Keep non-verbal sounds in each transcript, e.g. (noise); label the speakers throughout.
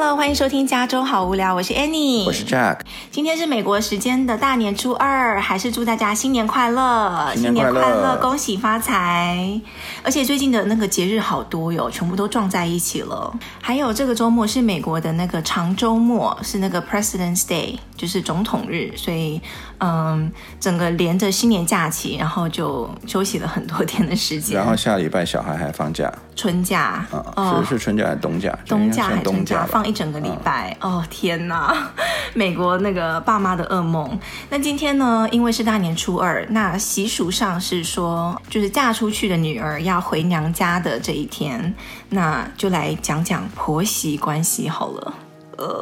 Speaker 1: Hello，欢迎收听加州好无聊，我是 Annie，
Speaker 2: 我是 Jack。
Speaker 1: 今天是美国时间的大年初二，还是祝大家新年快乐，
Speaker 2: 新年快
Speaker 1: 乐，恭喜发财。而且最近的那个节日好多哟，全部都撞在一起了。还有这个周末是美国的那个长周末，是那个 President's Day，就是总统日，所以嗯，整个连着新年假期，然后就休息了很多天的时间。
Speaker 2: 然后下礼拜小孩还放假，
Speaker 1: 春假，
Speaker 2: 嗯、哦，是是春假还是冬假？
Speaker 1: 冬假还是春假？
Speaker 2: 假
Speaker 1: 放一整个礼拜。嗯、哦天哪，(laughs) 美国那个爸妈的噩梦。那今天呢，因为是大年初二，那习俗上是说，就是嫁出去的女儿要回娘家的这一天，那就来讲讲婆媳关系好了。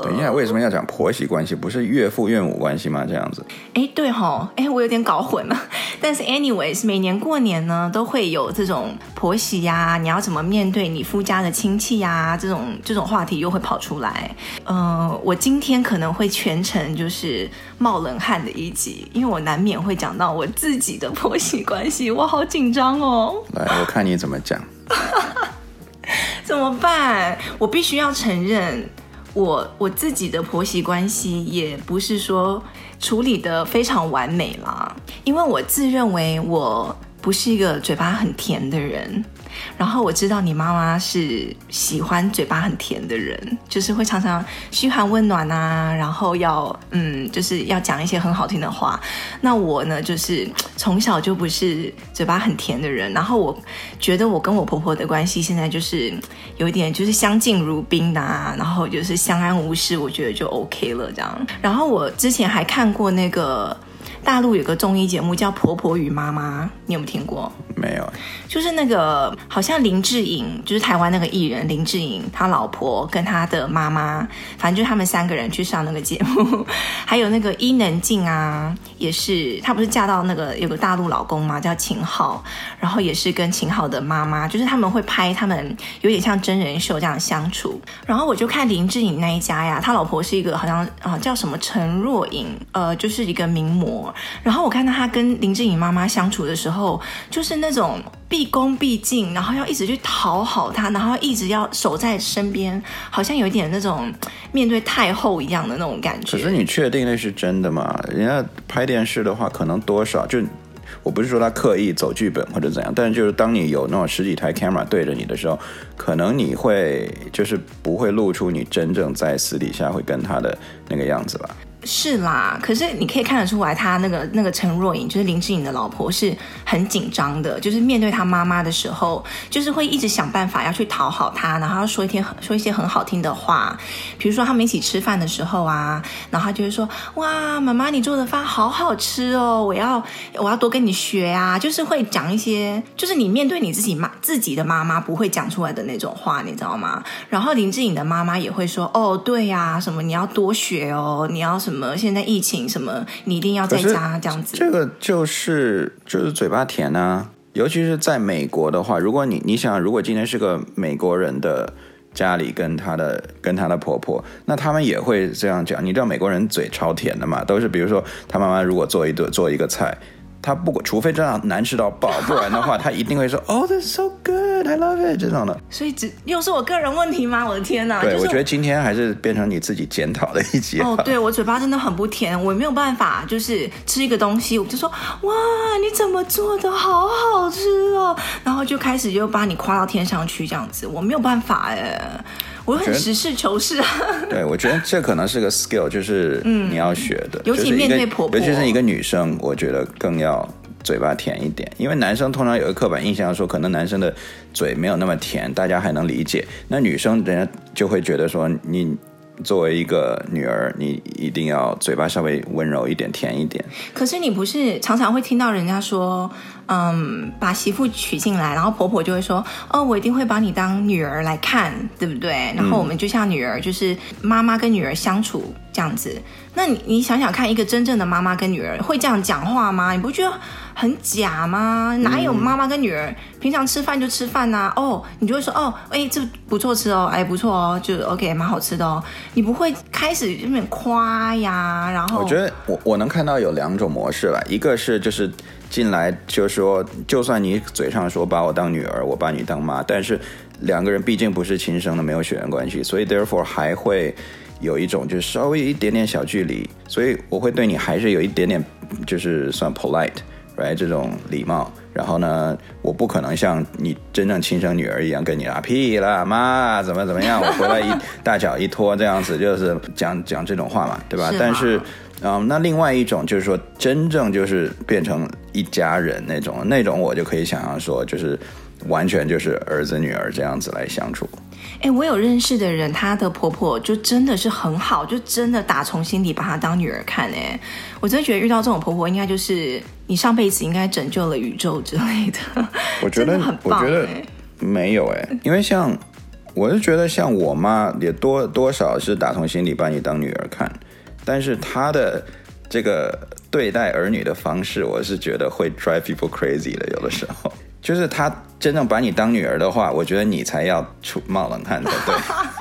Speaker 2: 等一下，为什么要讲婆媳关系？不是岳父岳母关系吗？这样子？
Speaker 1: 哎，对吼，哎，我有点搞混了。但是，anyways，每年过年呢，都会有这种婆媳呀，你要怎么面对你夫家的亲戚呀？这种这种话题又会跑出来。呃，我今天可能会全程就是冒冷汗的一集，因为我难免会讲到我自己的婆媳关系，我好紧张哦。
Speaker 2: 来，我看你怎么讲。(laughs)
Speaker 1: 怎么办？我必须要承认。我我自己的婆媳关系也不是说处理得非常完美啦，因为我自认为我不是一个嘴巴很甜的人。然后我知道你妈妈是喜欢嘴巴很甜的人，就是会常常嘘寒问暖啊，然后要嗯，就是要讲一些很好听的话。那我呢，就是从小就不是嘴巴很甜的人。然后我觉得我跟我婆婆的关系现在就是有一点就是相敬如宾的啊，然后就是相安无事，我觉得就 OK 了这样。然后我之前还看过那个。大陆有个综艺节目叫《婆婆与妈妈》，你有没有听过？
Speaker 2: 没有。
Speaker 1: 就是那个好像林志颖，就是台湾那个艺人林志颖，他老婆跟他的妈妈，反正就是他们三个人去上那个节目。(laughs) 还有那个伊能静啊，也是她不是嫁到那个有个大陆老公嘛，叫秦昊，然后也是跟秦昊的妈妈，就是他们会拍他们有点像真人秀这样相处。然后我就看林志颖那一家呀，他老婆是一个好像啊叫什么陈若颖，呃，就是一个名模。然后我看到他跟林志颖妈妈相处的时候，就是那那种毕恭毕敬，然后要一直去讨好他，然后一直要守在身边，好像有一点那种面对太后一样的那种感觉。
Speaker 2: 可是你确定那是真的吗？人家拍电视的话，可能多少就，我不是说他刻意走剧本或者怎样，但是就是当你有那种十几台 camera 对着你的时候，可能你会就是不会露出你真正在私底下会跟他的那个样子吧。
Speaker 1: 是啦，可是你可以看得出来，他那个那个陈若颖，就是林志颖的老婆，是很紧张的。就是面对他妈妈的时候，就是会一直想办法要去讨好他，然后说一天说一些很好听的话。比如说他们一起吃饭的时候啊，然后他就会说：“哇，妈妈你做的饭好好吃哦，我要我要多跟你学啊。”就是会讲一些，就是你面对你自己妈自己的妈妈不会讲出来的那种话，你知道吗？然后林志颖的妈妈也会说：“哦，对呀，什么你要多学哦，你要什么。”什么？现在疫情什么？你一定要在家这样子。
Speaker 2: 这个就是就是嘴巴甜啊，尤其是在美国的话，如果你你想，如果今天是个美国人的家里，跟她的跟她的婆婆，那他们也会这样讲。你知道美国人嘴超甜的嘛？都是比如说，他妈妈如果做一顿做一个菜。他不管，除非这样难吃到爆，不然的话，他一定会说哦、oh,，This is so I love it 这种的。
Speaker 1: 所以只又是我个人问题吗？我的天哪！
Speaker 2: 对，
Speaker 1: 就是、
Speaker 2: 我觉得今天还是变成你自己检讨的一集。
Speaker 1: 哦，对，我嘴巴真的很不甜，我没有办法，就是吃一个东西，我就说哇，你怎么做的好好吃哦，然后就开始就把你夸到天上去这样子，我没有办法哎。我很实事求是啊。
Speaker 2: 对，我觉得这可能是个 skill，就是你要学的。嗯、
Speaker 1: 尤其面对婆婆，
Speaker 2: 尤其是一个女生，我觉得更要嘴巴甜一点。因为男生通常有个刻板印象说，可能男生的嘴没有那么甜，大家还能理解。那女生人家就会觉得说，你作为一个女儿，你一定要嘴巴稍微温柔一点，甜一点。
Speaker 1: 可是你不是常常会听到人家说？嗯，把媳妇娶进来，然后婆婆就会说：“哦，我一定会把你当女儿来看，对不对？”然后我们就像女儿，就是妈妈跟女儿相处这样子。那你你想想看，一个真正的妈妈跟女儿会这样讲话吗？你不觉得很假吗？哪有妈妈跟女儿平常吃饭就吃饭呐、啊？哦，你就会说：“哦，哎，这不错吃哦，哎，不错哦，就 OK，蛮好吃的哦。”你不会开始有点夸呀？然后
Speaker 2: 我觉得我我能看到有两种模式吧，一个是就是。进来就说，就算你嘴上说把我当女儿，我把你当妈，但是两个人毕竟不是亲生的，没有血缘关系，所以 therefore 还会有一种就是稍微一点点小距离，所以我会对你还是有一点点就是算 polite，right 这种礼貌。然后呢，我不可能像你真正亲生女儿一样跟你啊屁啦妈怎么怎么样，我回来一大脚一拖这样子，就是讲讲这种话嘛，对吧？是？但是，嗯，那另外一种就是说，真正就是变成一家人那种，那种我就可以想象说，就是完全就是儿子女儿这样子来相处。
Speaker 1: 哎，我有认识的人，她的婆婆就真的是很好，就真的打从心底把她当女儿看。哎，我真的觉得遇到这种婆婆，应该就是你上辈子应该拯救了宇宙之类的。(laughs)
Speaker 2: 我觉得很棒。我觉得没有哎，因为像我是觉得像我妈也多多少是打从心底把你当女儿看，但是她的这个对待儿女的方式，我是觉得会 drive people crazy 的，有的时候。就是他真正把你当女儿的话，我觉得你才要出冒冷汗才对。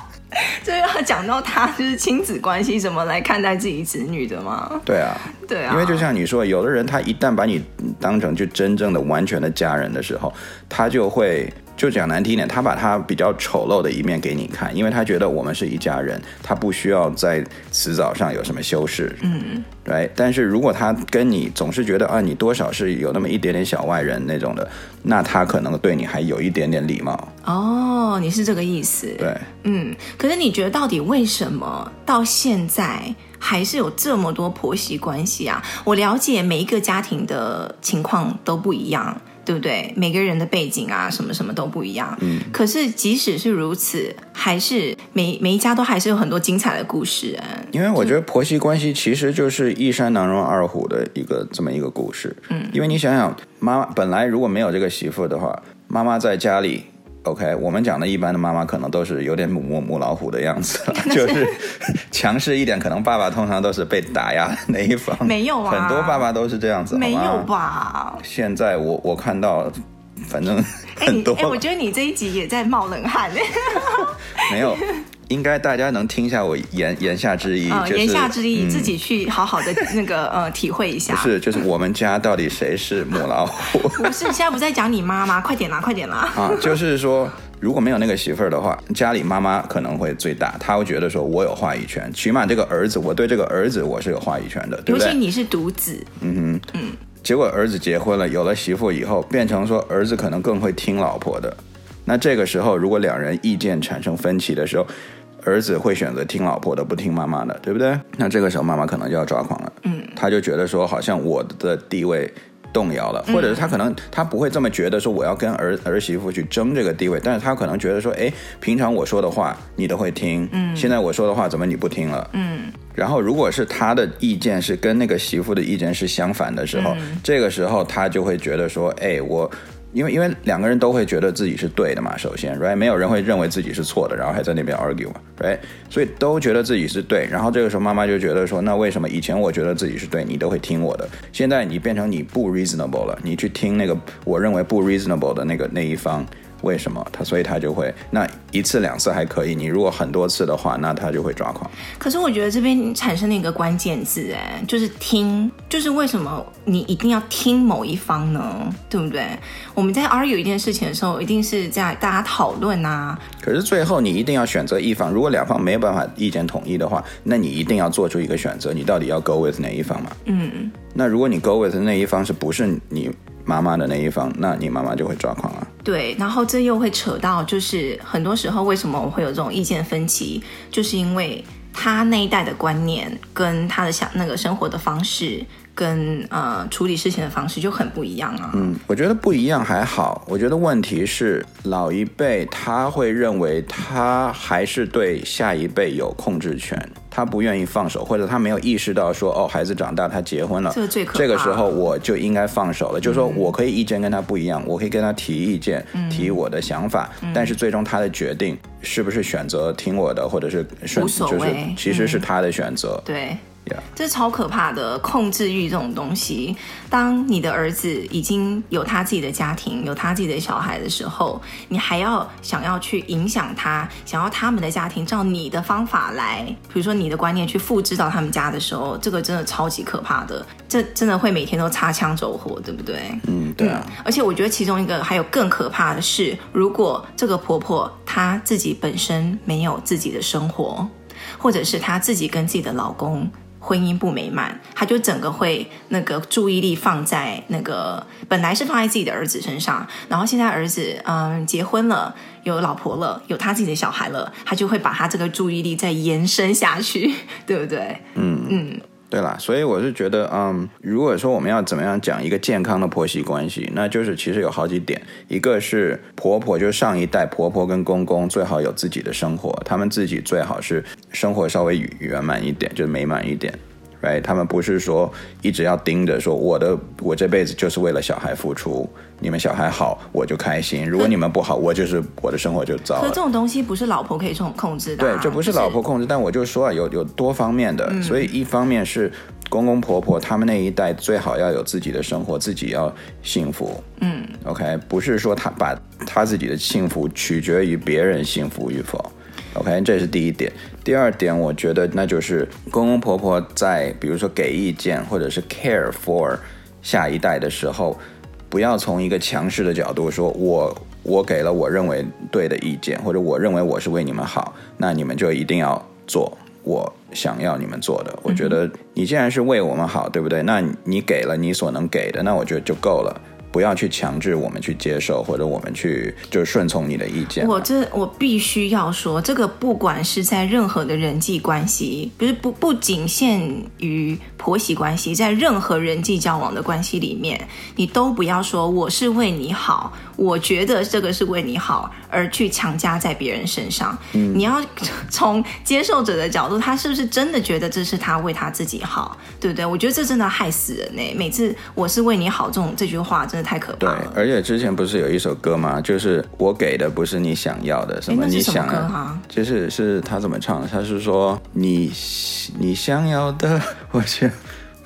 Speaker 2: (laughs)
Speaker 1: 这要讲到他就是亲子关系怎么来看待自己子女的吗？
Speaker 2: 对啊，
Speaker 1: 对啊，
Speaker 2: 因为就像你说，有的人他一旦把你当成就真正的完全的家人的时候，他就会。就讲难听点，他把他比较丑陋的一面给你看，因为他觉得我们是一家人，他不需要在辞藻上有什么修饰，嗯，对。但是如果他跟你总是觉得啊，你多少是有那么一点点小外人那种的，那他可能对你还有一点点礼貌。
Speaker 1: 哦，你是这个意思？
Speaker 2: 对，
Speaker 1: 嗯。可是你觉得到底为什么到现在还是有这么多婆媳关系啊？我了解每一个家庭的情况都不一样。对不对？每个人的背景啊，什么什么都不一样。嗯。可是即使是如此，还是每每一家都还是有很多精彩的故事啊。
Speaker 2: 因为我觉得婆媳关系其实就是一山难容二虎的一个这么一个故事。嗯。因为你想想，妈妈本来如果没有这个媳妇的话，妈妈在家里。OK，我们讲的一般的妈妈可能都是有点母母母老虎的样子，(laughs) 就是强势一点。可能爸爸通常都是被打压的那一方，
Speaker 1: 没有啊，
Speaker 2: 很多爸爸都是这样子，
Speaker 1: 没有吧？
Speaker 2: 现在我我看到，反正很多。
Speaker 1: 哎，我觉得你这一集也在冒冷汗呢。(laughs)
Speaker 2: 没有。应该大家能听一下我言言下之意，
Speaker 1: 呃，言下之意，自己去好好的那个呃体会一下。
Speaker 2: 不是，就是我们家到底谁是母老虎？(laughs)
Speaker 1: 不是，现在不在讲你妈吗？快点啦，快点啦！
Speaker 2: 啊，就是说，如果没有那个媳妇儿的话，家里妈妈可能会最大，她会觉得说我有话语权，起码这个儿子，我对这个儿子我是有话语权的，对不对？
Speaker 1: 尤其你是独子，
Speaker 2: 嗯哼，嗯。结果儿子结婚了，有了媳妇以后，变成说儿子可能更会听老婆的。那这个时候，如果两人意见产生分歧的时候，儿子会选择听老婆的，不听妈妈的，对不对？那这个时候妈妈可能就要抓狂了，嗯，他就觉得说好像我的地位动摇了，或者是他可能他不会这么觉得说我要跟儿儿媳妇去争这个地位，但是他可能觉得说，哎，平常我说的话你都会听，嗯，现在我说的话怎么你不听了？嗯，然后如果是他的意见是跟那个媳妇的意见是相反的时候，嗯，这个时候他就会觉得说，哎，我。因为因为两个人都会觉得自己是对的嘛，首先，right，没有人会认为自己是错的，然后还在那边 argue 嘛，right，所以都觉得自己是对，然后这个时候妈妈就觉得说，那为什么以前我觉得自己是对，你都会听我的，现在你变成你不 reasonable 了，你去听那个我认为不 reasonable 的那个那一方。为什么他？所以他就会那一次两次还可以，你如果很多次的话，那他就会抓狂。
Speaker 1: 可是我觉得这边产生了一个关键字，哎，就是听，就是为什么你一定要听某一方呢？对不对？我们在 argue 一件事情的时候，一定是在大家讨论啊。
Speaker 2: 可是最后你一定要选择一方，如果两方没有办法意见统一的话，那你一定要做出一个选择，你到底要 go with 哪一方嘛？嗯。那如果你 go with 那一方是不是你妈妈的那一方，那你妈妈就会抓狂啊。
Speaker 1: 对，然后这又会扯到，就是很多时候为什么我会有这种意见分歧，就是因为他那一代的观念跟他的想那个生活的方式。跟呃处理事情的方式就很不一样啊。
Speaker 2: 嗯，我觉得不一样还好。我觉得问题是老一辈他会认为他还是对下一辈有控制权，他不愿意放手，或者他没有意识到说哦，孩子长大他结婚了，
Speaker 1: 这个最可。
Speaker 2: 这个时候我就应该放手了。嗯，就是说我可以意见跟他不一样，我可以跟他提意见，提我的想法，嗯，但是最终他的决定是不是选择听我的，或者是
Speaker 1: 顺，
Speaker 2: 就是其实是他的选择。
Speaker 1: 嗯，
Speaker 2: 对。
Speaker 1: 这超可怕的控制欲这种东西。当你的儿子已经有他自己的家庭，有他自己的小孩的时候，你还要想要去影响他，想要他们的家庭照你的方法来，比如说你的观念去复制到他们家的时候，这个真的超级可怕的。这真的会每天都擦枪走火，对不对？
Speaker 2: 嗯，对啊。
Speaker 1: 而且我觉得其中一个还有更可怕的是，如果这个婆婆她自己本身没有自己的生活，或者是她自己跟自己的老公。婚姻不美满，他就整个会那个注意力放在那个本来是放在自己的儿子身上，然后现在儿子嗯结婚了，有老婆了，有他自己的小孩了，他就会把他这个注意力再延伸下去，(laughs) 对不对？嗯嗯。
Speaker 2: 对啦，所以我是觉得，嗯，如果说我们要怎么样讲一个健康的婆媳关系，那就是其实有好几点，一个是婆婆，就是上一代婆婆跟公公最好有自己的生活，他们自己最好是生活稍微圆满一点，就是美满一点。Right? 他们不是说一直要盯着说我的我这辈子就是为了小孩付出，你们小孩好我就开心，如果你们不好，我就是我的生活就糟了。
Speaker 1: 可这种东西不是老婆可以控控制的啊。
Speaker 2: 对，这不是老婆控制，就是，但我就说啊，有有多方面的，嗯，所以一方面是公公婆婆他们那一代最好要有自己的生活，自己要幸福。嗯，OK，不是说他把他自己的幸福取决于别人幸福与否。OK，这是第一点。第二点，我觉得那就是公公婆婆在比如说给意见或者是 care for 下一代的时候，不要从一个强势的角度说，我我给了我认为对的意见，或者我认为我是为你们好，那你们就一定要做我想要你们做的。我觉得你既然是为我们好，对不对？那你给了你所能给的，那我觉得就够了。不要去强制我们去接受，或者我们去就是顺从你的意见。
Speaker 1: 我这我必须要说，这个不管是在任何的人际关系，不是不不仅限于婆媳关系，在任何人际交往的关系里面，你都不要说我是为你好，我觉得这个是为你好，而去强加在别人身上。嗯，你要从接受者的角度，他是不是真的觉得这是他为他自己好，对不对？我觉得这真的害死人呢。每次我是为你好，这种这句话真的。太可怕了。
Speaker 2: 对，而且之前不是有一首歌吗？就是我给的不是你想要的，什么你想要，就是是他怎么唱的？他是说你 (laughs) 你想要的，我却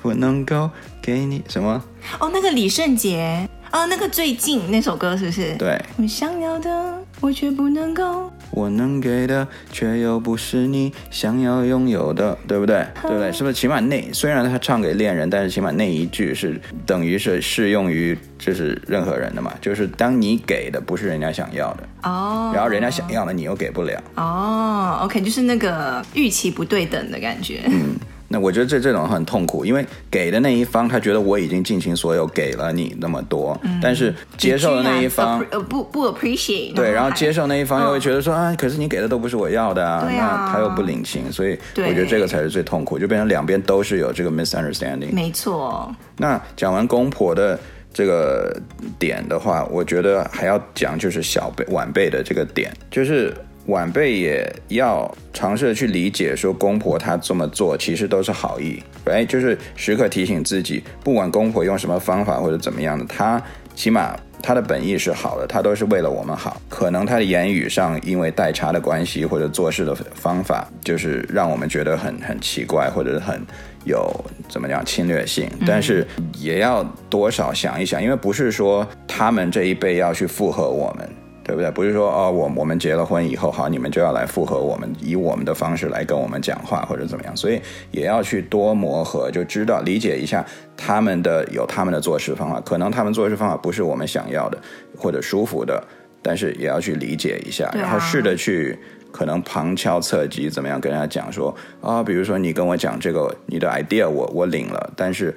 Speaker 2: 不能够给你什么？
Speaker 1: 哦，那个李圣杰。啊、哦，那个最近那首歌是不是？
Speaker 2: 对，
Speaker 1: 我想要的我却不能够，
Speaker 2: 我能给的却又不是你想要拥有的，对不对？对不对？是不是？起码那虽然他唱给恋人，但是起码那一句是等于是适用于就是任何人的嘛，就是当你给的不是人家想要的哦，然后人家想要的你又给不了
Speaker 1: 哦，OK，就是那个预期不对等的感觉，
Speaker 2: 嗯。那我觉得这这种很痛苦，因为给的那一方他觉得我已经尽情所有给了你那么多，嗯、但是接受的那一方
Speaker 1: 呃不不 appreciate
Speaker 2: 对，然后接受那一方又会觉得说、哦、啊，可是你给的都不是我要的啊，
Speaker 1: 啊
Speaker 2: 那他又不领情，所以我觉得这个才是最痛苦，就变成两边都是有这个 misunderstanding。
Speaker 1: 没错。
Speaker 2: 那讲完公婆的这个点的话，我觉得还要讲就是小辈晚辈的这个点，就是。晚辈也要尝试去理解，说公婆她这么做其实都是好意，哎，就是时刻提醒自己，不管公婆用什么方法或者怎么样的，她起码她的本意是好的，她都是为了我们好。可能她的言语上因为代差的关系或者做事的方法，就是让我们觉得很很奇怪，或者是很有怎么讲侵略性，但是也要多少想一想，因为不是说他们这一辈要去附和我们。对不对？不是说哦，我我们结了婚以后，好，你们就要来附和我们，以我们的方式来跟我们讲话或者怎么样，所以也要去多磨合，就知道理解一下他们的有他们的做事方法，可能他们做事方法不是我们想要的或者舒服的，但是也要去理解一下，然后试着去可能旁敲侧击怎么样跟人家讲说啊、哦，比如说你跟我讲这个你的 idea，我我领了，但是。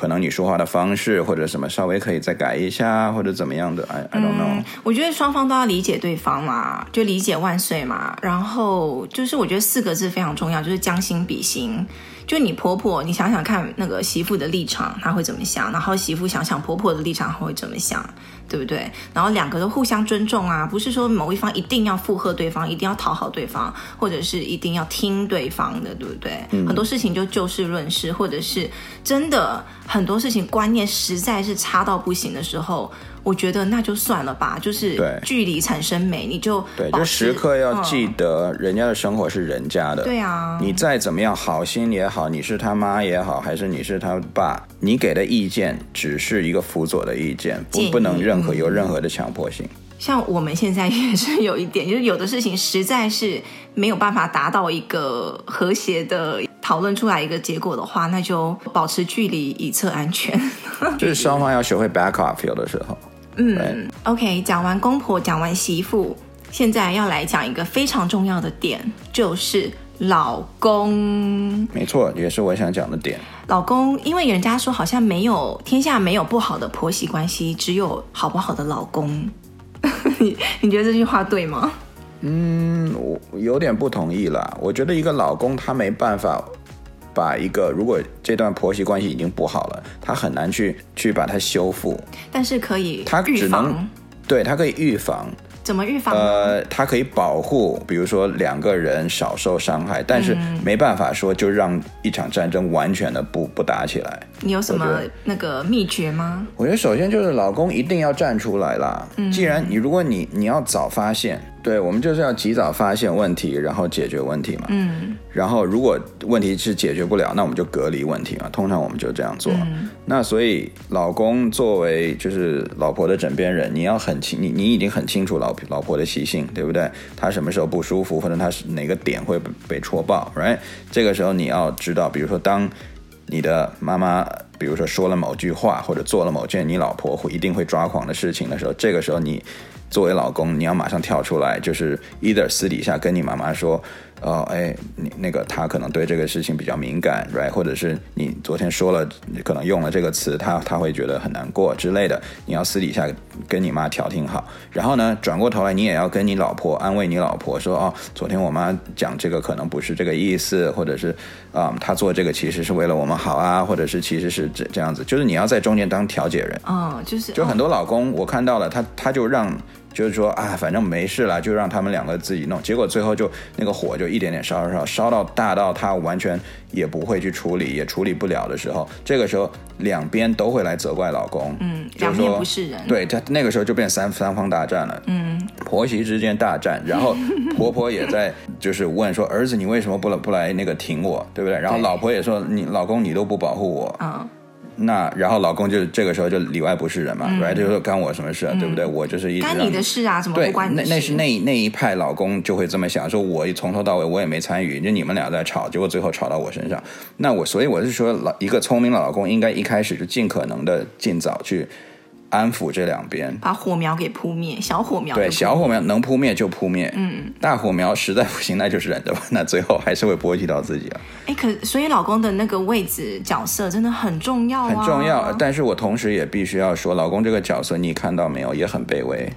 Speaker 2: 可能你说话的方式或者什么稍微可以再改一下，或者怎么样的，I I don't know。
Speaker 1: 我觉得双方都要理解对方嘛，就理解万岁嘛。然后就是我觉得四个字非常重要，就是将心比心。就你婆婆，你想想看那个媳妇的立场，她会怎么想？然后媳妇想想婆婆的立场，她会怎么想？对不对？然后两个都互相尊重啊，不是说某一方一定要附和对方，一定要讨好对方，或者是一定要听对方的，对不对？嗯、很多事情就就事论事，或者是真的很多事情观念实在是差到不行的时候，我觉得那就算了吧，就是距离产生美，你就
Speaker 2: 对，就时刻要记得人家的生活是人家的。
Speaker 1: 对啊，
Speaker 2: 你再怎么样好心也好，你是他妈也好，还是你是他爸，你给的意见只是一个辅佐的意见，不不能任何有任何的强迫性。
Speaker 1: 像我们现在也是有一点，就是有的事情实在是没有办法达到一个和谐的讨论出来一个结果的话，那就保持距离以测安全。(laughs)
Speaker 2: 就是双方要学会 back off 有的时候。
Speaker 1: 嗯，OK，讲完公婆，讲完媳妇，现在要来讲一个非常重要的点，就是老公。
Speaker 2: 没错，也是我想讲的点。
Speaker 1: 老公，因为人家说好像没有天下没有不好的婆媳关系，只有好不好的老公。(laughs) 你你觉得这句话对吗？
Speaker 2: 嗯，我有点不同意啦。我觉得一个老公他没办法把一个如果这段婆媳关系已经不好了，他很难去去把它修复。
Speaker 1: 但是可以，
Speaker 2: 他只能对他可以预防。
Speaker 1: 怎么预防？
Speaker 2: 呃，它可以保护，比如说两个人少受伤害，但是没办法说就让一场战争完全的不不打起来。
Speaker 1: 你有什么那个秘诀吗？
Speaker 2: 我觉得首先就是老公一定要站出来啦。嗯，既然你如果你你要早发现。对，我们就是要及早发现问题，然后解决问题嘛。嗯。然后如果问题是解决不了，那我们就隔离问题嘛。通常我们就这样做。嗯。那所以老公作为就是老婆的枕边人，你要很清，你你已经很清楚老老婆的习性，对不对？她什么时候不舒服，或者她是哪个点会被戳爆，right？这个时候你要知道，比如说当你的妈妈，比如说说了某句话，或者做了某件你老婆会一定会抓狂的事情的时候，这个时候你。作为老公，你要马上跳出来，就是 either 私底下跟你妈妈说。哦，哎，你那个他可能对这个事情比较敏感，right？或者是你昨天说了，你可能用了这个词，他他会觉得很难过之类的。你要私底下跟你妈调停好，然后呢，转过头来你也要跟你老婆安慰你老婆说，哦，昨天我妈讲这个可能不是这个意思，或者是啊，她、嗯、做这个其实是为了我们好啊，或者是其实是这这样子，就是你要在中间当调解人。
Speaker 1: 哦，就是
Speaker 2: 就很多老公我看到了，他他就让就是说啊，反正没事了，就让他们两个自己弄，结果最后就那个火就。一点点烧烧烧，烧到大到他完全也不会去处理，也处理不了的时候，这个时候两边都会来责怪老公。
Speaker 1: 嗯，两边不是人。
Speaker 2: 对，他那个时候就变三三方大战了。
Speaker 1: 嗯，
Speaker 2: 婆媳之间大战，然后婆婆也在就是问说：“儿子，你为什么不来不来那个挺我，对不对？”然后老婆也说：“你老公你都不保护我。”嗯。那然后老公就这个时候就里外不是人嘛，嗯，right 就是说干我什么事啊，嗯，对不对？我就是一直干
Speaker 1: 你的事啊，怎么不关你的事？
Speaker 2: 那那是那那一派老公就会这么想，说我从头到尾我也没参与，就你们俩在吵，结果最后吵到我身上。那我所以我是说，老一个聪明的老公应该一开始就尽可能的尽早去。安抚这两边，
Speaker 1: 把火苗给扑灭，小火苗
Speaker 2: 对，小火苗能扑灭就扑灭，
Speaker 1: 嗯，
Speaker 2: 大火苗实在不行，那就是忍着吧，(laughs) 那最后还是会波及到自己啊。
Speaker 1: 哎，可所以老公的那个位置角色真的很重要啊，
Speaker 2: 很重要。但是我同时也必须要说，老公这个角色你看到没有，也很卑微。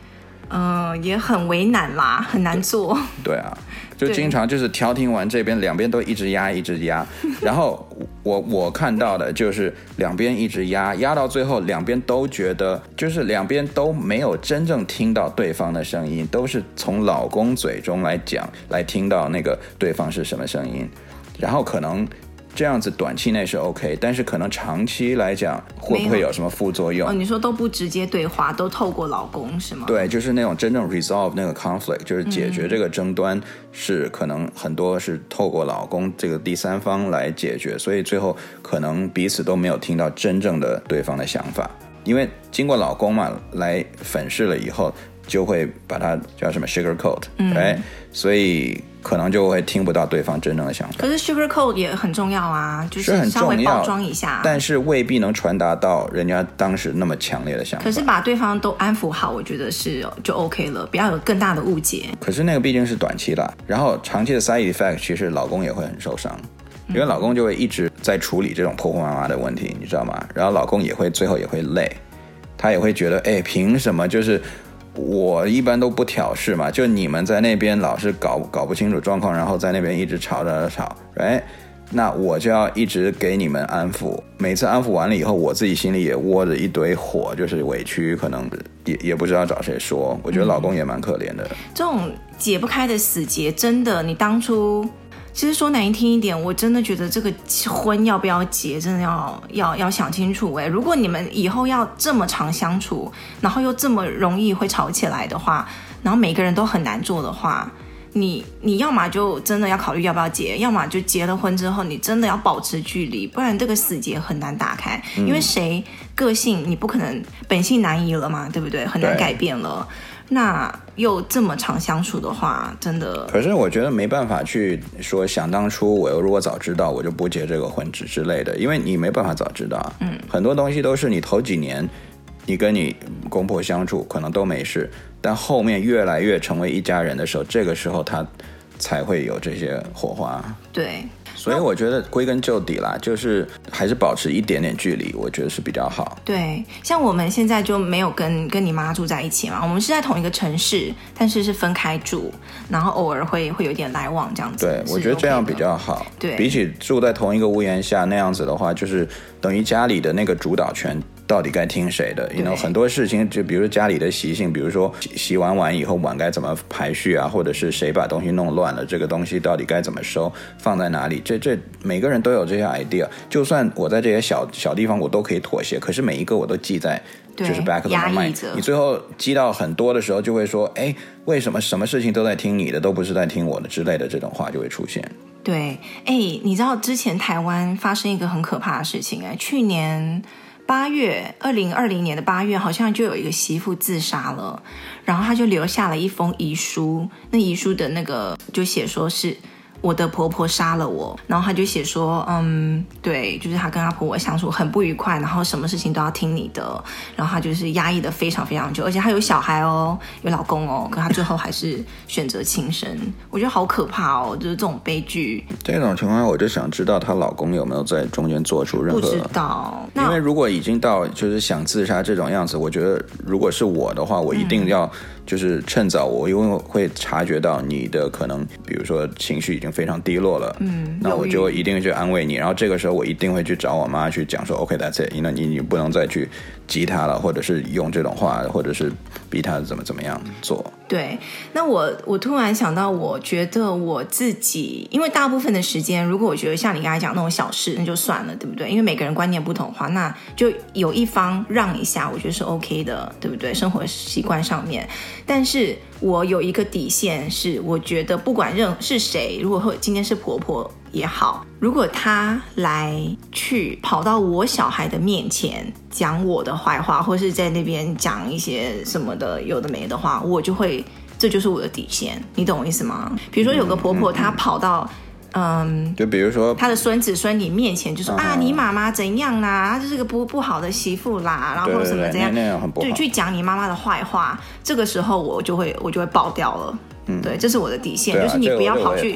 Speaker 1: 嗯、呃，也很为难啦，很难做。
Speaker 2: 对，对啊，就经常就是调停完这边，两边都一直压，一直压。(laughs) 然后我我看到的就是两边一直压，压到最后，两边都觉得就是两边都没有真正听到对方的声音，都是从老公嘴中来讲，来听到那个对方是什么声音，然后可能。这样子短期内是 OK，但是可能长期来讲会不会有什么副作用？
Speaker 1: 哦，你说都不直接对话，都透过老公是吗？
Speaker 2: 对，就是那种真正 resolve 那个 conflict，就是解决这个争端，是可能很多是透过老公这个第三方来解决，所以最后可能彼此都没有听到真正的对方的想法，因为经过老公嘛来粉饰了以后，就会把它叫什么 sugar coat，哎，所以。可能就会听不到对方真正的想法。
Speaker 1: 可是 sugar coat 也很重要啊，就是稍微包装一下，
Speaker 2: 但是未必能传达到人家当时那么强烈的想法。
Speaker 1: 可是把对方都安抚好，我觉得是就 OK 了，不要有更大的误解。
Speaker 2: 可是那个毕竟是短期的，然后长期的 side effect，其实老公也会很受伤，因为老公就会一直在处理这种婆婆妈妈的问题，你知道吗？然后老公也会最后也会累，他也会觉得，哎，凭什么就是。我一般都不挑事嘛，就你们在那边老是搞搞不清楚状况，然后在那边一直吵着吵，哎，那我就要一直给你们安抚。每次安抚完了以后，我自己心里也窝着一堆火，就是委屈，可能也也不知道找谁说。我觉得老公也蛮可怜的。
Speaker 1: 这种解不开的死结，真的，你当初其实说难听一点，我真的觉得这个婚要不要结，真的要要要想清楚哎。如果你们以后要这么长相处，然后又这么容易会吵起来的话，然后每个人都很难做的话，你你要么就真的要考虑要不要结，要么就结了婚之后，你真的要保持距离，不然这个死结很难打开。因为谁个性你不可能本性难移了嘛，对不对？很难改变了。那又这么长相处的话，真的。
Speaker 2: 可是我觉得没办法去说，想当初我又如果早知道，我就不结这个婚之之类的，因为你没办法早知道。嗯，很多东西都是你头几年，你跟你公婆相处可能都没事，但后面越来越成为一家人的时候，这个时候他才会有这些火花。
Speaker 1: 对。
Speaker 2: 所以我觉得归根究底啦，就是还是保持一点点距离，我觉得是比较好。
Speaker 1: 对，像我们现在就没有跟跟你妈住在一起嘛，我们是在同一个城市，但是是分开住，然后偶尔会会有点来往这样子。
Speaker 2: 对，我觉得这样比较好。
Speaker 1: 对，
Speaker 2: 比起住在同一个屋檐下那样子的话，就是等于家里的那个主导权。到底该听谁的？很多事情，就比如说家里的习性，比如说洗洗完碗以后碗该怎么排序啊，或者是谁把东西弄乱了，这个东西到底该怎么收，放在哪里？这这每个人都有这些 idea。就算我在这些小小地方我都可以妥协，可是每一个我都记在就是 back of my mind。你最后积到很多的时候，就会说：哎，为什么什么事情都在听你的，都不是在听我的之类的这种话就会出现。
Speaker 1: 对，哎，你知道之前台湾发生一个很可怕的事情哎，去年。八月，二零二零年的八月，好像就有一个媳妇自杀了，然后他就留下了一封遗书，那遗书的那个就写说是。我的婆婆杀了我，然后她就写说，嗯，对，就是她跟他婆婆相处很不愉快，然后什么事情都要听你的，然后她就是压抑的非常非常久，而且她有小孩哦，有老公哦，可她最后还是选择轻生，我觉得好可怕哦，就是这种悲剧。
Speaker 2: 这种情况，我就想知道她老公有没有在中间做出任何？
Speaker 1: 不知道，
Speaker 2: 因为如果已经到就是想自杀这种样子，我觉得如果是我的话，我一定要。嗯就是趁早，我因为会察觉到你的可能，比如说情绪已经非常低落了，嗯，那我就一定会去安慰你，然后这个时候我一定会去找我妈去讲说，OK，that's it，那你你不能再去。激他了，或者是用这种话，或者是逼他怎么怎么样做。
Speaker 1: 对，那我我突然想到，我觉得我自己，因为大部分的时间，如果我觉得像你刚才讲那种小事，那就算了，对不对？因为每个人观念不同的话，那就有一方让一下，我觉得是 OK 的，对不对？生活习惯上面，但是我有一个底线是，我觉得不管任是谁，如果今天是婆婆。也好，如果他来去跑到我小孩的面前讲我的坏话，或是在那边讲一些什么的有的没的话，我就会，这就是我的底线，你懂我意思吗？比如说有个婆婆，她跑到，嗯，
Speaker 2: 就比如说
Speaker 1: 她的孙子孙女面前就说啊，你妈妈怎样啦，她就是个不不好的媳妇啦，然后什么怎样，对，去讲你妈妈的坏话，这个时候我就会我就会爆掉了。嗯，对，这是我的底线，啊、就是你不要跑去，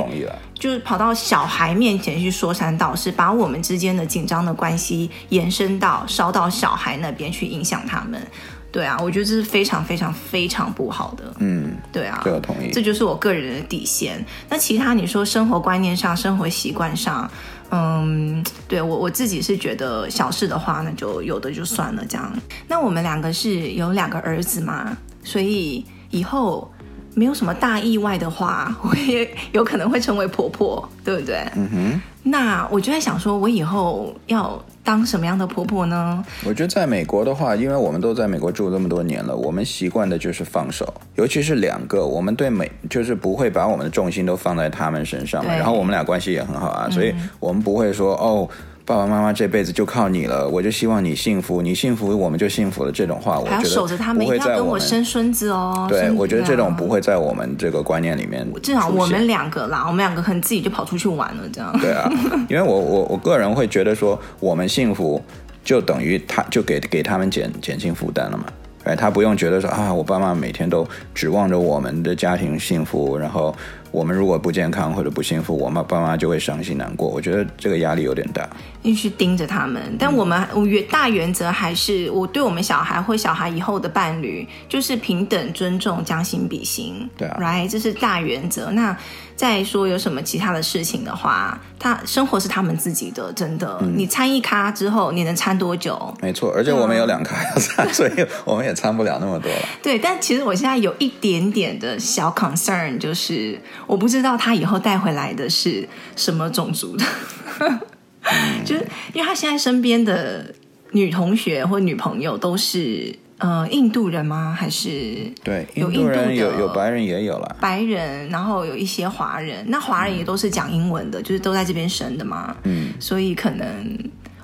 Speaker 1: 就是跑到小孩面前去说三道四，把我们之间的紧张的关系延伸到烧到小孩那边去影响他们。对啊，我觉得这是非常非常非常不好的。嗯，对啊，
Speaker 2: 这个同意，
Speaker 1: 这就是我个人的底线。那其他你说生活观念上、生活习惯上，嗯，对我我自己是觉得小事的话，那就有的就算了这样。那我们两个是有两个儿子嘛，所以以后。没有什么大意外的话，(laughs) 我也有可能会成为婆婆，对不对？嗯哼。那我就在想说，我以后要当什么样的婆婆呢？
Speaker 2: 我觉得在美国的话，因为我们都在美国住这么多年了，我们习惯的就是放手，尤其是两个，我们对美就是不会把我们的重心都放在他们身上，然后我们俩关系也很好啊，所以我们不会说哦。爸爸妈妈这辈子就靠你了，我就希望你幸福，你幸福我们就幸福了。这种话，我觉得守着他们，要跟我生孙子哦。对，我觉得这种不会在我们这个观念里面。
Speaker 1: 至少我们两个啦，我们两个可能自己就跑出去玩了，这样。
Speaker 2: 对啊，(laughs) 因为我我我个人会觉得说，我们幸福就等于他就给给他们减减轻负担了嘛。哎，他不用觉得说啊，我爸妈每天都指望着我们的家庭幸福，然后。我们如果不健康或者不幸福，我妈爸妈就会伤心难过。我觉得这个压力有点大，
Speaker 1: 必须盯着他们。但我们原大原则还是，我对我们小孩或小孩以后的伴侣，就是平等、尊重、将心比心。
Speaker 2: 对啊
Speaker 1: ，right，这是大原则。那再说有什么其他的事情的话，他生活是他们自己的，真的。嗯、你掺一咖之后，你能掺多久？
Speaker 2: 没错，而且我们有两咖要掺，(laughs) 所以我们也参不了那么多了。
Speaker 1: 对，但其实我现在有一点点的小 concern，就是我不知道他以后带回来的是什么种族的，(laughs) 就是因为他现在身边的女同学或女朋友都是呃印度人吗？还是
Speaker 2: 对有，印度人有有白人也有了，
Speaker 1: 白人，然后有一些华人，那华人也都是讲英文的，就是都在这边生的嘛，嗯，所以可能。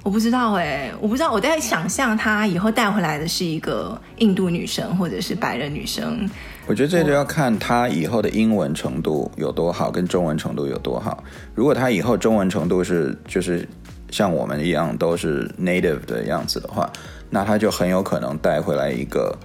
Speaker 1: 我不知道哎、欸，我不知道，我在想象他以后带回来的是一个印度女生或者是白人女生。
Speaker 2: 我觉得这就要看他以后的英文程度有多好，跟中文程度有多好。如果他以后中文程度是就是像我们一样都是 native 的样子的话，那他就很有可能带回来一个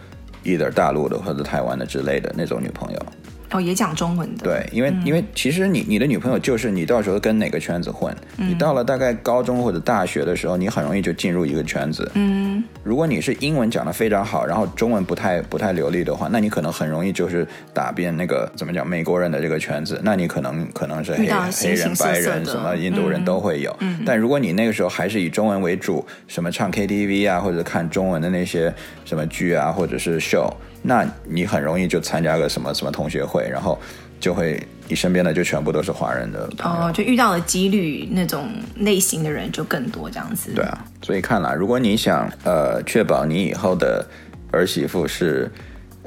Speaker 2: either 大陆的或者台湾的之类的那种女朋友。
Speaker 1: 哦，也讲中文的。
Speaker 2: 对，因为、嗯、因为其实你你的女朋友就是你到时候跟哪个圈子混，嗯、你到了大概高中或者大学的时候，你很容易就进入一个圈子。嗯，如果你是英文讲的非常好，然后中文不太不太流利的话，那你可能很容易就是打遍那个怎么讲美国人的这个圈子，那你可能可能是黑黑人、白人、什么印度人都会有。嗯，但如果你那个时候还是以中文为主，什么唱 KTV 啊，或者看中文的那些什么剧啊，或者是 show，。那你很容易就参加个什么什么同学会，然后就会你身边的就全部都是华人的
Speaker 1: 哦，就遇到的几率那种类型的人就更多这样子。
Speaker 2: 对啊，所以看来，如果你想呃确保你以后的儿媳妇是。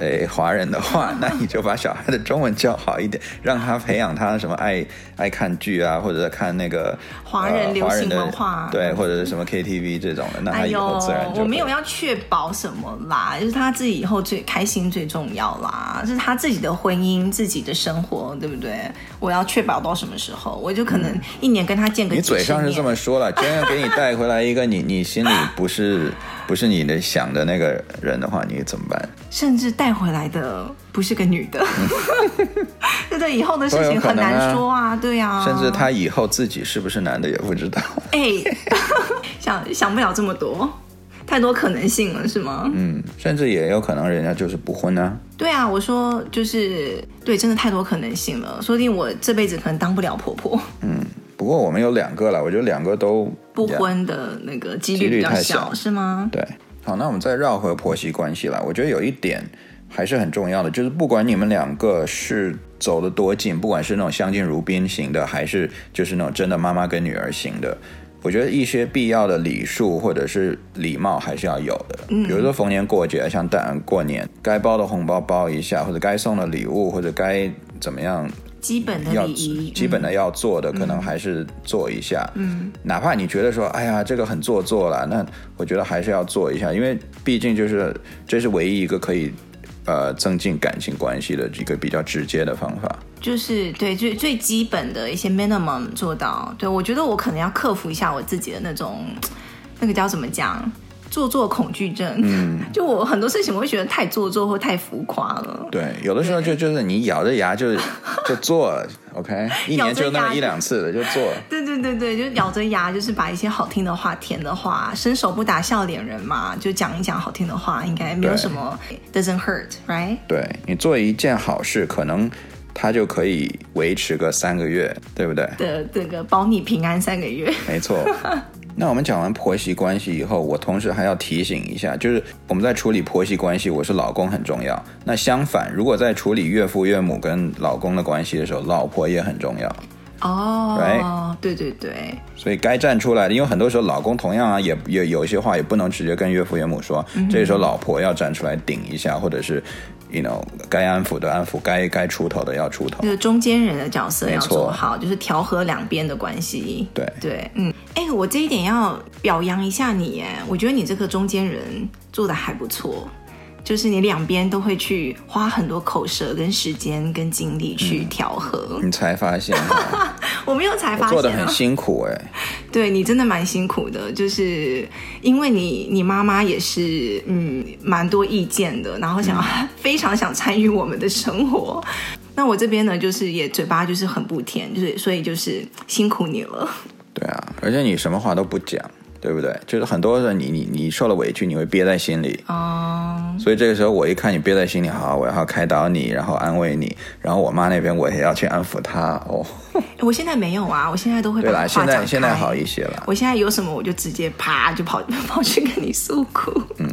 Speaker 2: 诶，华人的话，(laughs) 那你就把小孩的中文教好一点，让他培养他什么爱爱看剧啊，或者看那个
Speaker 1: 华人流行文化，
Speaker 2: 呃、对，或者是什么 KTV 这种的，那他以后自然
Speaker 1: 我没有要确保什么啦，就是他自己以后最开心最重要啦，就是他自己的婚姻、自己的生活，对不对？我要确保到什么时候，我就可能一年跟他见个。
Speaker 2: 你嘴上是这么说了，真要给你带回来一个你你心里不是不是你的想的那个人的话，你怎么办？
Speaker 1: 甚至带回来的不是个女的，(laughs) 对对，以后的事情很难说啊，对啊。
Speaker 2: 甚至他以后自己是不是男的也不知道。
Speaker 1: 哎，(laughs) 想想不了这么多，太多可能性了，是吗？
Speaker 2: 嗯，甚至也有可能人家就是不婚呢。
Speaker 1: 对啊，我说就是对，真的太多可能性了，说不定我这辈子可能当不了婆婆。
Speaker 2: 嗯，不过我们有两个了，我觉得两个都
Speaker 1: 不婚的那个几率比较小，是吗？
Speaker 2: 对。好，那我们再绕回婆媳关系来。我觉得有一点还是很重要的，就是不管你们两个是走的多近，不管是那种相敬如宾型的，还是就是那种真的妈妈跟女儿型的，我觉得一些必要的礼数或者是礼貌还是要有的。嗯，比如说逢年过节，像大人过年，该包的红包包一下，或者该送的礼物，或者该怎么样。
Speaker 1: 基本的礼仪，
Speaker 2: 基本的要做的，可能还是做一下。嗯，哪怕你觉得说，哎呀，这个很做作了，那我觉得还是要做一下，因为毕竟就是这是唯一一个可以呃增进感情关系的一个比较直接的方法。
Speaker 1: 就是对最最基本的一些 minimum 做到。对，我觉得我可能要克服一下我自己的那种那个叫怎么讲？做作恐惧症，嗯，就我很多事情我会觉得太做作或太浮夸了。
Speaker 2: 对，有的时候就就是你咬着牙就 (laughs) 就做，OK，一年就那么一两次的就做。
Speaker 1: 对对对对，就咬着牙，就是把一些好听的话、甜的话，伸手不打笑脸人嘛，就讲一讲好听的话，应该没有什么，doesn't hurt，right？
Speaker 2: 对，你做一件好事，可能它就可以维持个三个月，对不对？
Speaker 1: 的这个保你平安三个月，
Speaker 2: 没错。(laughs) 那我们讲完婆媳关系以后，我同时还要提醒一下，就是我们在处理婆媳关系，我是老公很重要。那相反，如果在处理岳父岳母跟老公的关系的时候，老婆也很重要。
Speaker 1: 哦，对对对，
Speaker 2: 所以该站出来的，因为很多时候老公同样啊，也也有一些话也不能直接跟岳父岳母说，嗯、这时候老婆要站出来顶一下，或者是。You know，该安抚的安抚，该该出头的要出头，
Speaker 1: 就是中间人的角色要做好，就是调和两边的关系。
Speaker 2: 对
Speaker 1: 对，嗯，哎，我这一点要表扬一下你，哎，我觉得你这个中间人做的还不错。就是你两边都会去花很多口舌跟时间跟精力去调和，
Speaker 2: 嗯、你才发现？(laughs)
Speaker 1: 我没有才发现，
Speaker 2: 做的很辛苦哎。
Speaker 1: 对，你真的蛮辛苦的，就是因为你你妈妈也是嗯蛮多意见的，然后想 (laughs) 非常想参与我们的生活。那我这边呢，就是也嘴巴就是很不甜，就是所以就是辛苦你了。
Speaker 2: 对啊，而且你什么话都不讲。对不对？就是很多人你，你你你受了委屈，你会憋在心里。哦。所以这个时候，我一看你憋在心里，好，我要开导你，然后安慰你，然后我妈那边我也要去安抚她。哦。(laughs)
Speaker 1: 我现在没有啊，我现在都会。
Speaker 2: 对啦，现在现在好一些了。
Speaker 1: 我现在有什么，我就直接啪就跑 (laughs) 跑去跟你诉苦。嗯。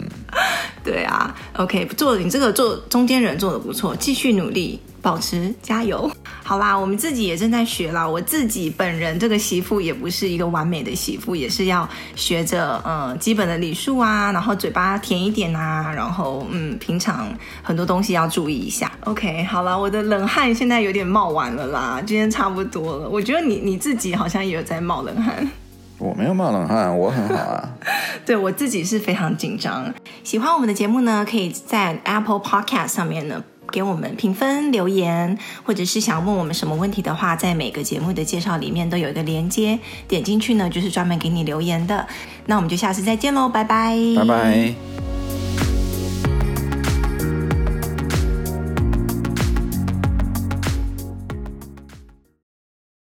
Speaker 1: 对啊，OK，做你这个做中间人做得不错，继续努力，保持加油。好啦，我们自己也正在学啦。我自己本人这个媳妇也不是一个完美的媳妇，也是要学着嗯基本的礼数啊，然后嘴巴甜一点啊，然后嗯平常很多东西要注意一下。OK，好啦，我的冷汗现在有点冒完了啦，今天差不多了。我觉得你你自己好像也有在冒冷汗。
Speaker 2: 我没有冒冷汗，我很好啊。(laughs)
Speaker 1: 对，我自己是非常紧张。喜欢我们的节目呢，可以在 Apple Podcast 上面呢给我们评分留言，或者是想问我们什么问题的话，在每个节目的介绍里面都有一个连接，点进去呢就是专门给你留言的。那我们就下次再见喽，拜拜，
Speaker 2: 拜拜。